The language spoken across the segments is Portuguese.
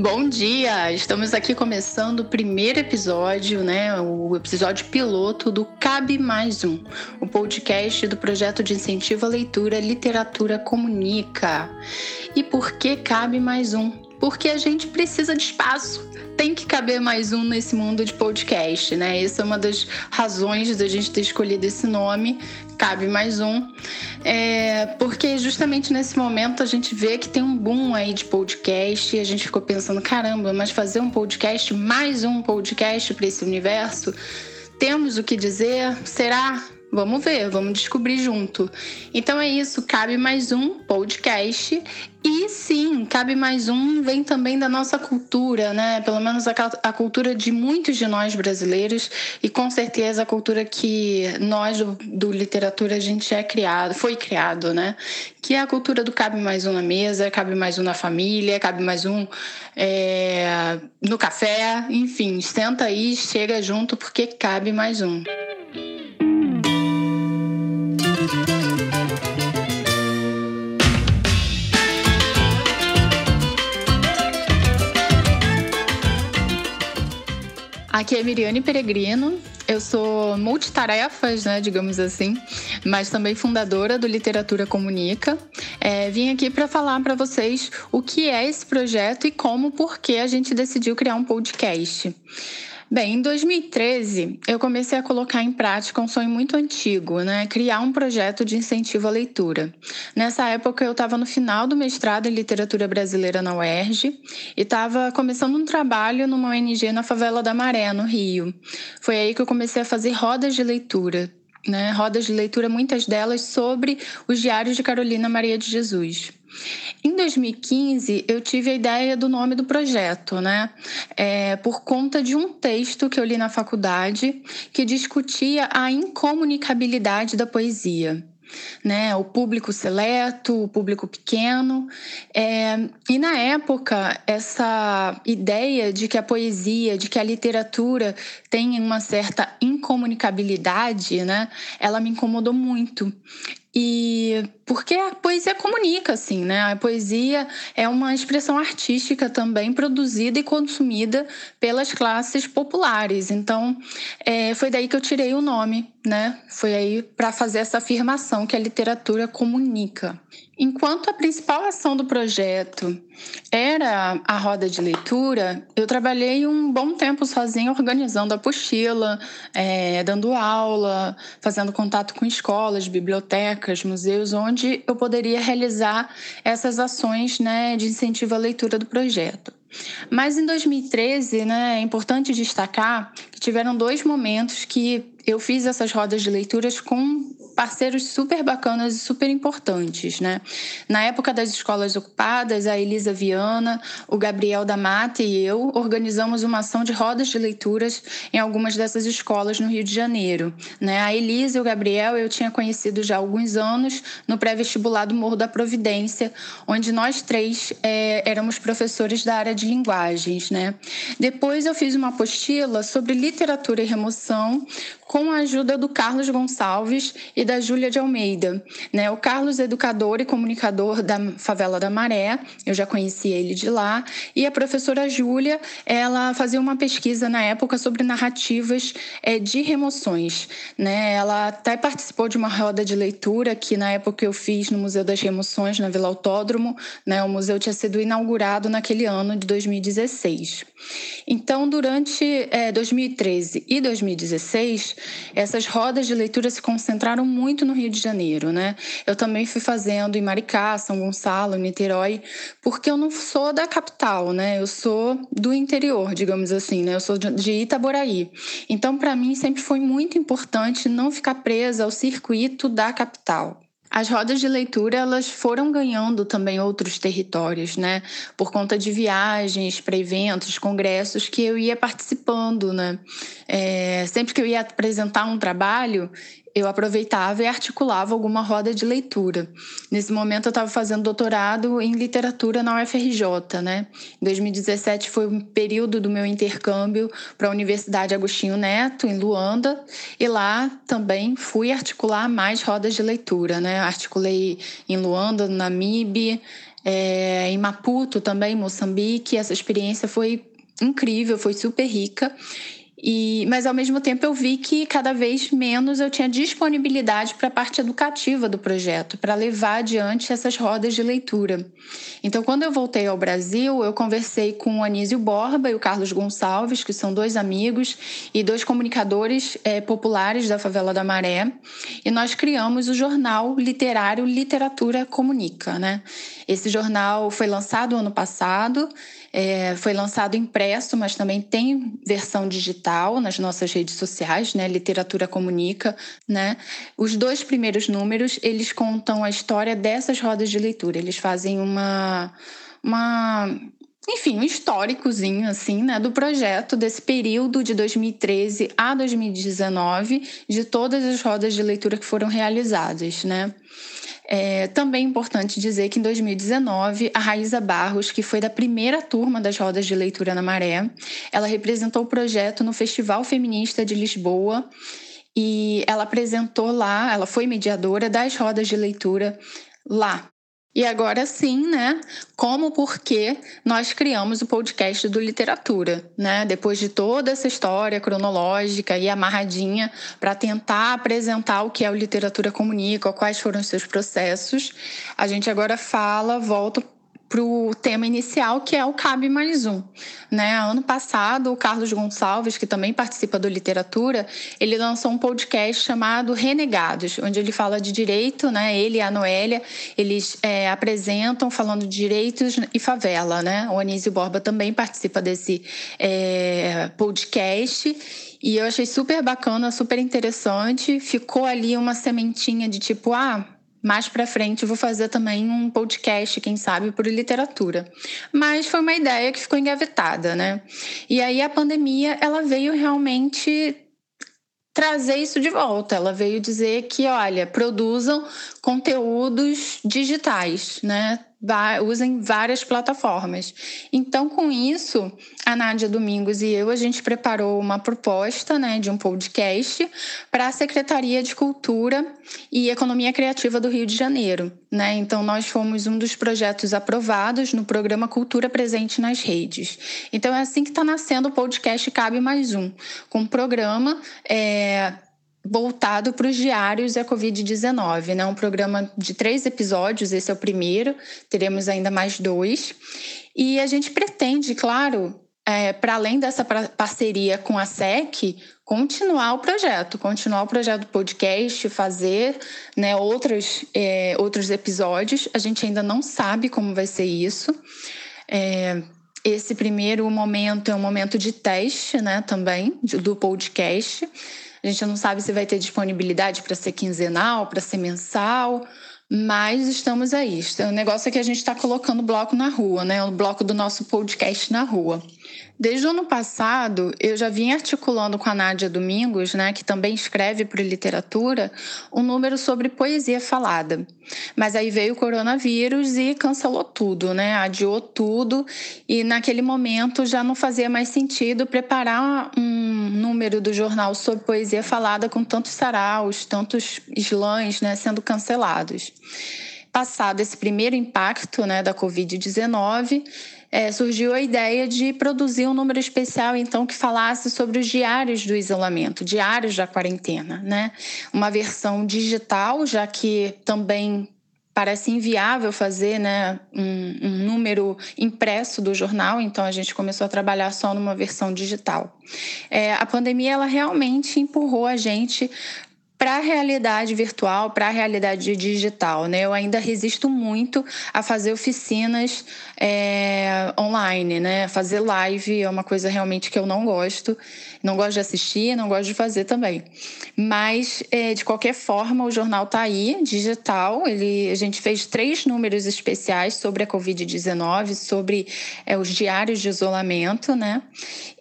Bom dia! Estamos aqui começando o primeiro episódio, né? O episódio piloto do Cabe Mais Um, o podcast do projeto de incentivo à leitura Literatura Comunica. E por que cabe mais um? Porque a gente precisa de espaço. Tem que caber mais um nesse mundo de podcast, né? Essa é uma das razões da gente ter escolhido esse nome, cabe mais um. É, porque justamente nesse momento a gente vê que tem um boom aí de podcast e a gente ficou pensando, caramba, mas fazer um podcast, mais um podcast para esse universo, temos o que dizer? Será? Vamos ver, vamos descobrir junto. Então é isso, cabe mais um podcast. E sim, cabe mais um, vem também da nossa cultura, né? Pelo menos a, a cultura de muitos de nós brasileiros, e com certeza a cultura que nós do, do literatura a gente é criado, foi criado, né? Que é a cultura do cabe mais um na mesa, cabe mais um na família, cabe mais um é, no café, enfim, senta aí, chega junto porque cabe mais um. Aqui é Miriane Peregrino. Eu sou multitarefas, né, digamos assim, mas também fundadora do Literatura Comunica. É, vim aqui para falar para vocês o que é esse projeto e como, por que a gente decidiu criar um podcast. Bem, em 2013 eu comecei a colocar em prática um sonho muito antigo, né? Criar um projeto de incentivo à leitura. Nessa época eu estava no final do mestrado em literatura brasileira na UERJ e estava começando um trabalho numa ONG na favela da Maré, no Rio. Foi aí que eu comecei a fazer rodas de leitura, né? Rodas de leitura, muitas delas sobre os diários de Carolina Maria de Jesus. Em 2015, eu tive a ideia do nome do projeto, né? É, por conta de um texto que eu li na faculdade que discutia a incomunicabilidade da poesia. Né, o público seleto, o público pequeno. É, e na época, essa ideia de que a poesia, de que a literatura tem uma certa incomunicabilidade, né, ela me incomodou muito. E porque a poesia comunica, assim, né? A poesia é uma expressão artística também produzida e consumida pelas classes populares. Então, é, foi daí que eu tirei o nome, né? Foi aí para fazer essa afirmação que a literatura comunica. Enquanto a principal ação do projeto era a roda de leitura, eu trabalhei um bom tempo sozinha organizando a apostila, é, dando aula, fazendo contato com escolas, bibliotecas, museus, onde eu poderia realizar essas ações né, de incentivo à leitura do projeto. Mas em 2013, né, é importante destacar que tiveram dois momentos que eu fiz essas rodas de leituras com parceiros super bacanas e super importantes, né? Na época das escolas ocupadas, a Elisa Viana, o Gabriel da Mata e eu organizamos uma ação de rodas de leituras em algumas dessas escolas no Rio de Janeiro, né? A Elisa e o Gabriel eu tinha conhecido já há alguns anos no pré-vestibular do Morro da Providência, onde nós três é, éramos professores da área de linguagens, né? Depois eu fiz uma apostila sobre literatura e remoção com a ajuda do Carlos Gonçalves e da Júlia de Almeida. Né? O Carlos, educador e comunicador da Favela da Maré, eu já conheci ele de lá, e a professora Júlia, ela fazia uma pesquisa na época sobre narrativas é, de remoções. Né? Ela até participou de uma roda de leitura que na época eu fiz no Museu das Remoções, na Vila Autódromo. Né? O museu tinha sido inaugurado naquele ano de 2016. Então, durante é, 2013 e 2016, essas rodas de leitura se concentraram muito no Rio de Janeiro, né? Eu também fui fazendo em Maricá, São Gonçalo, Niterói, porque eu não sou da capital, né? Eu sou do interior, digamos assim, né? Eu sou de Itaboraí. Então, para mim, sempre foi muito importante não ficar presa ao circuito da capital. As rodas de leitura elas foram ganhando também outros territórios, né? Por conta de viagens para eventos, congressos que eu ia participando, né? É, sempre que eu ia apresentar um trabalho, eu aproveitava e articulava alguma roda de leitura. Nesse momento eu estava fazendo doutorado em literatura na UFRJ, né? Em 2017 foi um período do meu intercâmbio para a Universidade Agostinho Neto em Luanda e lá também fui articular mais rodas de leitura, né? Articulei em Luanda, no Namibe, é, em Maputo também, Moçambique. Essa experiência foi incrível, foi super rica. E, mas ao mesmo tempo eu vi que cada vez menos eu tinha disponibilidade para a parte educativa do projeto, para levar adiante essas rodas de leitura. Então, quando eu voltei ao Brasil, eu conversei com o Anísio Borba e o Carlos Gonçalves, que são dois amigos e dois comunicadores é, populares da Favela da Maré, e nós criamos o jornal literário Literatura Comunica. Né? Esse jornal foi lançado ano passado. É, foi lançado impresso, mas também tem versão digital nas nossas redes sociais, né? Literatura Comunica, né? Os dois primeiros números, eles contam a história dessas rodas de leitura. Eles fazem uma uma enfim, um históricozinho assim, né, do projeto desse período de 2013 a 2019, de todas as rodas de leitura que foram realizadas, né? É também importante dizer que em 2019, a Raíza Barros, que foi da primeira turma das rodas de leitura na Maré, ela representou o projeto no Festival Feminista de Lisboa e ela apresentou lá, ela foi mediadora das rodas de leitura lá. E agora sim, né? Como porque nós criamos o podcast do Literatura, né? Depois de toda essa história cronológica e amarradinha para tentar apresentar o que é o Literatura Comunica, quais foram os seus processos, a gente agora fala, volta para o tema inicial, que é o Cabe Mais Um. Né? Ano passado, o Carlos Gonçalves, que também participa do Literatura, ele lançou um podcast chamado Renegados, onde ele fala de direito, né? ele e a Noélia, eles é, apresentam falando de direitos e favela. Né? O Anísio Borba também participa desse é, podcast. E eu achei super bacana, super interessante. Ficou ali uma sementinha de tipo, ah, mais para frente eu vou fazer também um podcast, quem sabe, por literatura. Mas foi uma ideia que ficou engavetada, né? E aí a pandemia, ela veio realmente trazer isso de volta. Ela veio dizer que, olha, produzam conteúdos digitais, né? Usem várias plataformas. Então, com isso, a Nádia Domingos e eu, a gente preparou uma proposta né, de um podcast para a Secretaria de Cultura e Economia Criativa do Rio de Janeiro. Né? Então, nós fomos um dos projetos aprovados no programa Cultura Presente nas Redes. Então, é assim que está nascendo o podcast Cabe Mais Um, com um programa é, voltado para os diários e a Covid-19, né? Um programa de três episódios, esse é o primeiro, teremos ainda mais dois. E a gente pretende, claro, é, para além dessa parceria com a SEC, continuar o projeto, continuar o projeto do podcast, fazer né, outros, é, outros episódios. A gente ainda não sabe como vai ser isso. É, esse primeiro momento é um momento de teste né, também do podcast. Gente não sabe se vai ter disponibilidade para ser quinzenal, para ser mensal, mas estamos aí. O negócio é que a gente está colocando bloco na rua, né? O bloco do nosso podcast na rua. Desde o ano passado, eu já vim articulando com a Nádia Domingos, né, que também escreve para literatura, um número sobre poesia falada. Mas aí veio o coronavírus e cancelou tudo, né? Adiou tudo e naquele momento já não fazia mais sentido preparar um número do jornal sobre poesia falada com tantos saraus, tantos slams, né, sendo cancelados. Passado esse primeiro impacto, né, da Covid-19, é, surgiu a ideia de produzir um número especial, então, que falasse sobre os diários do isolamento, diários da quarentena, né? Uma versão digital, já que também parece inviável fazer né, um, um, número impresso do jornal, então a gente começou a trabalhar só numa versão digital. É, a pandemia ela realmente empurrou a gente para a realidade virtual, para a realidade digital. Né? Eu ainda resisto muito a fazer oficinas é, online, né? Fazer live é uma coisa realmente que eu não gosto. Não gosto de assistir, não gosto de fazer também. Mas, é, de qualquer forma, o jornal está aí, digital. Ele, a gente fez três números especiais sobre a Covid-19, sobre é, os diários de isolamento, né?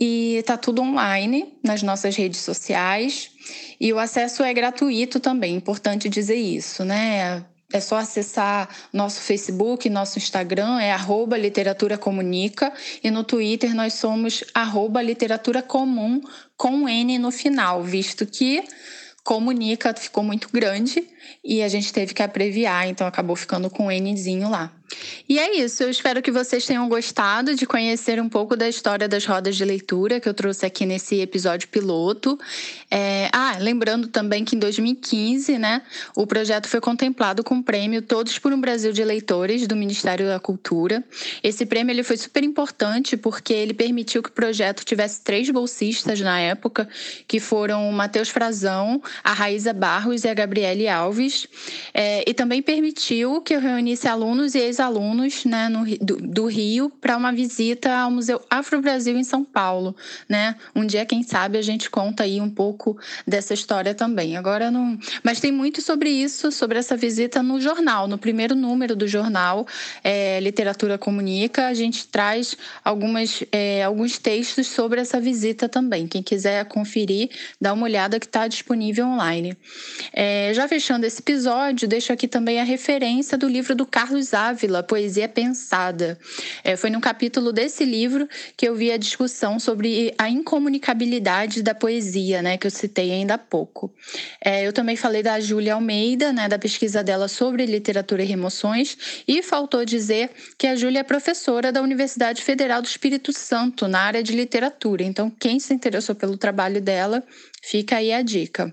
E está tudo online nas nossas redes sociais. E o acesso é gratuito também, importante dizer isso, né? É só acessar nosso Facebook, nosso Instagram, é arroba literatura comunica, e no Twitter nós somos arroba literatura comum com N no final, visto que comunica ficou muito grande e a gente teve que abreviar, então acabou ficando com Nzinho lá. E é isso, eu espero que vocês tenham gostado de conhecer um pouco da história das rodas de leitura que eu trouxe aqui nesse episódio piloto. É... Ah, lembrando também que em 2015, né, o projeto foi contemplado com o prêmio Todos por um Brasil de Leitores do Ministério da Cultura. Esse prêmio ele foi super importante porque ele permitiu que o projeto tivesse três bolsistas na época, que foram o Matheus Frazão, a Raíza Barros e a Gabriele Alves, é... e também permitiu que eu reunisse alunos e ex-alunos né, no, do, do Rio para uma visita ao Museu Afro-Brasil em São Paulo. Né? Um dia, quem sabe, a gente conta aí um pouco dessa história também. Agora não. Mas tem muito sobre isso, sobre essa visita no jornal, no primeiro número do jornal é, Literatura Comunica, a gente traz algumas, é, alguns textos sobre essa visita também. Quem quiser conferir, dá uma olhada que está disponível online. É, já fechando esse episódio, deixo aqui também a referência do livro do Carlos Ávila, Poesia Pensada. É, foi num capítulo desse livro que eu vi a discussão sobre a incomunicabilidade da poesia, né, que eu citei ainda há pouco. É, eu também falei da Júlia Almeida, né, da pesquisa dela sobre literatura e remoções, e faltou dizer que a Júlia é professora da Universidade Federal do Espírito Santo, na área de literatura. Então, quem se interessou pelo trabalho dela, fica aí a dica.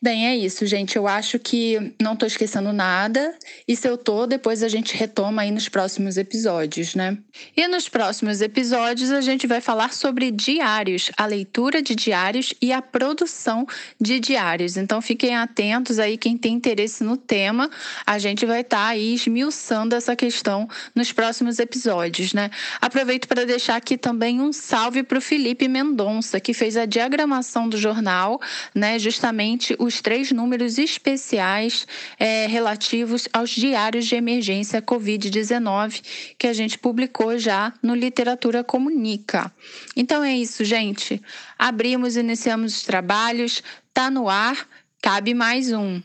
Bem, é isso, gente. Eu acho que não estou esquecendo nada. E se eu tô, depois a gente retoma aí nos próximos episódios, né? E nos próximos episódios a gente vai falar sobre diários, a leitura de diários e a produção de diários. Então fiquem atentos aí, quem tem interesse no tema, a gente vai estar tá aí esmiuçando essa questão nos próximos episódios, né? Aproveito para deixar aqui também um salve para o Felipe Mendonça, que fez a diagramação do jornal, né? Justamente o os três números especiais é, relativos aos diários de emergência Covid-19 que a gente publicou já no Literatura Comunica. Então é isso, gente. Abrimos, iniciamos os trabalhos, tá no ar, cabe mais um.